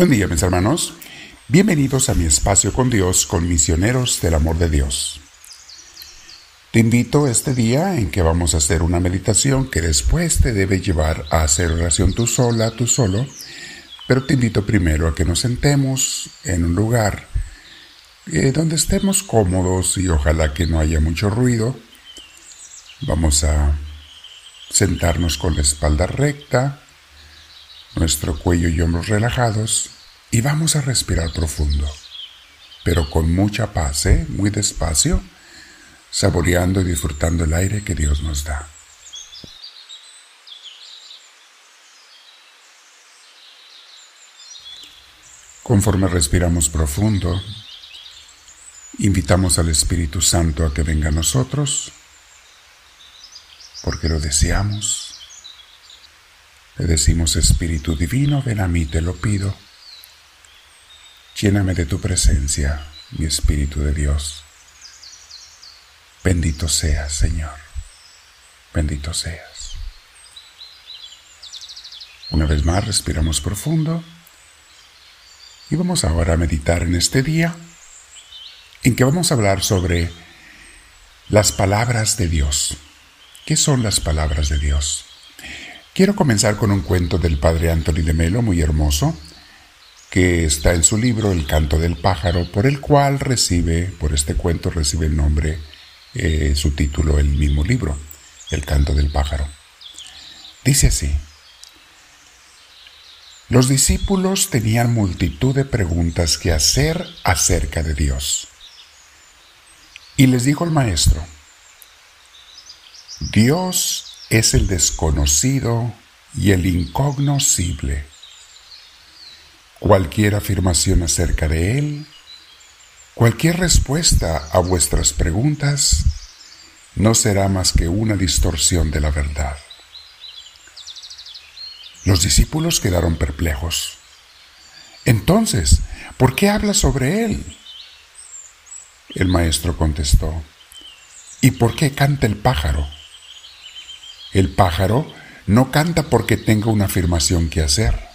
Buen día mis hermanos, bienvenidos a mi espacio con Dios, con misioneros del amor de Dios. Te invito este día en que vamos a hacer una meditación que después te debe llevar a hacer oración tú sola, tú solo, pero te invito primero a que nos sentemos en un lugar eh, donde estemos cómodos y ojalá que no haya mucho ruido. Vamos a sentarnos con la espalda recta, nuestro cuello y hombros relajados y vamos a respirar profundo, pero con mucha paz, ¿eh? muy despacio, saboreando y disfrutando el aire que Dios nos da. Conforme respiramos profundo, invitamos al Espíritu Santo a que venga a nosotros, porque lo deseamos le decimos, Espíritu Divino, ven a mí, te lo pido. Lléname de tu presencia, mi Espíritu de Dios. Bendito seas, Señor. Bendito seas. Una vez más, respiramos profundo y vamos ahora a meditar en este día en que vamos a hablar sobre las palabras de Dios. ¿Qué son las palabras de Dios? Quiero comenzar con un cuento del padre Anthony de Melo, muy hermoso, que está en su libro El canto del pájaro, por el cual recibe, por este cuento recibe el nombre, eh, su título, el mismo libro, El canto del pájaro. Dice así, los discípulos tenían multitud de preguntas que hacer acerca de Dios. Y les dijo el maestro, Dios es el desconocido y el incognoscible. Cualquier afirmación acerca de Él, cualquier respuesta a vuestras preguntas, no será más que una distorsión de la verdad. Los discípulos quedaron perplejos. Entonces, ¿por qué habla sobre Él? El maestro contestó, ¿y por qué canta el pájaro? El pájaro no canta porque tenga una afirmación que hacer.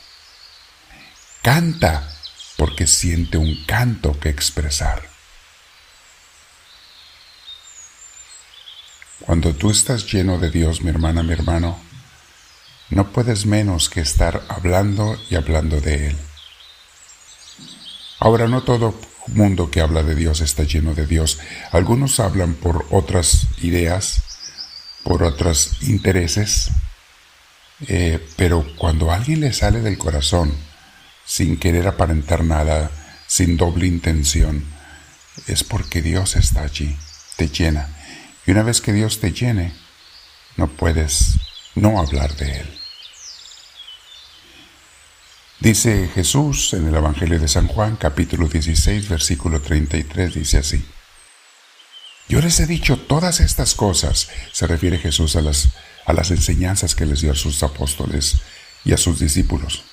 Canta porque siente un canto que expresar. Cuando tú estás lleno de Dios, mi hermana, mi hermano, no puedes menos que estar hablando y hablando de Él. Ahora, no todo mundo que habla de Dios está lleno de Dios. Algunos hablan por otras ideas, por otros intereses, eh, pero cuando alguien le sale del corazón, sin querer aparentar nada, sin doble intención, es porque Dios está allí, te llena. Y una vez que Dios te llene, no puedes no hablar de Él. Dice Jesús en el Evangelio de San Juan, capítulo 16, versículo 33, dice así. Yo les he dicho todas estas cosas, se refiere Jesús a las, a las enseñanzas que les dio a sus apóstoles y a sus discípulos.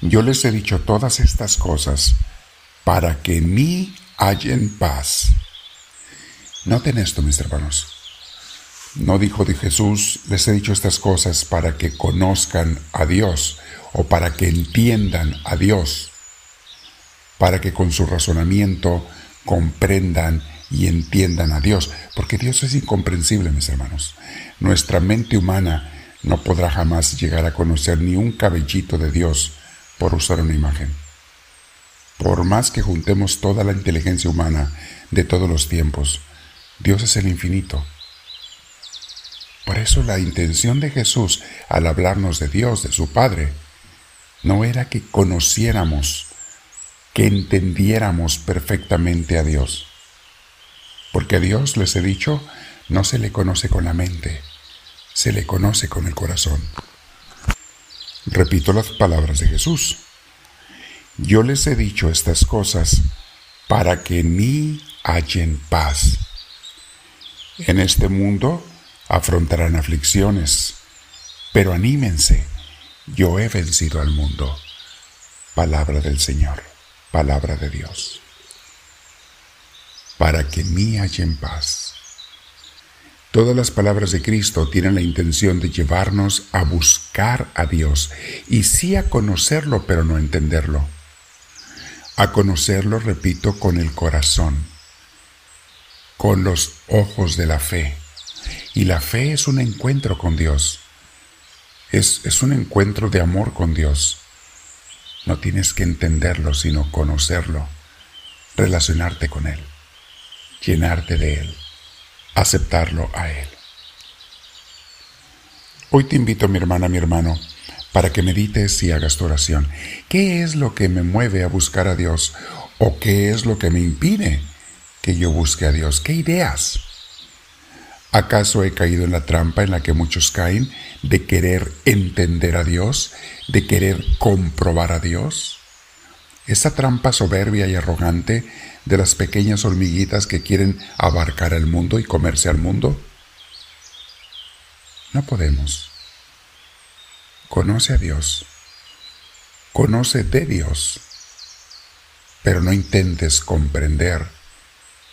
Yo les he dicho todas estas cosas para que en mí hallen paz. Noten esto, mis hermanos. No dijo de Jesús, les he dicho estas cosas para que conozcan a Dios o para que entiendan a Dios, para que con su razonamiento comprendan y entiendan a Dios, porque Dios es incomprensible, mis hermanos. Nuestra mente humana no podrá jamás llegar a conocer ni un cabellito de Dios por usar una imagen. Por más que juntemos toda la inteligencia humana de todos los tiempos, Dios es el infinito. Por eso la intención de Jesús al hablarnos de Dios, de su Padre, no era que conociéramos que entendiéramos perfectamente a Dios. Porque a Dios, les he dicho, no se le conoce con la mente, se le conoce con el corazón. Repito las palabras de Jesús. Yo les he dicho estas cosas para que en mí hallen paz. En este mundo afrontarán aflicciones, pero anímense, yo he vencido al mundo. Palabra del Señor palabra de Dios, para que mí haya en paz. Todas las palabras de Cristo tienen la intención de llevarnos a buscar a Dios y sí a conocerlo, pero no entenderlo. A conocerlo, repito, con el corazón, con los ojos de la fe. Y la fe es un encuentro con Dios. Es, es un encuentro de amor con Dios. No tienes que entenderlo, sino conocerlo, relacionarte con Él, llenarte de Él aceptarlo a Él. Hoy te invito, mi hermana, mi hermano, para que medites y hagas tu oración. ¿Qué es lo que me mueve a buscar a Dios? ¿O qué es lo que me impide que yo busque a Dios? ¿Qué ideas? ¿Acaso he caído en la trampa en la que muchos caen de querer entender a Dios, de querer comprobar a Dios? Esa trampa soberbia y arrogante de las pequeñas hormiguitas que quieren abarcar el mundo y comerse al mundo? No podemos. Conoce a Dios. Conoce de Dios. Pero no intentes comprender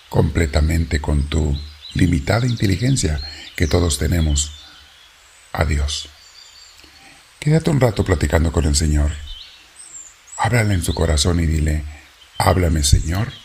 completamente con tu limitada inteligencia que todos tenemos a Dios. Quédate un rato platicando con el Señor. Háblale en su corazón y dile, háblame Señor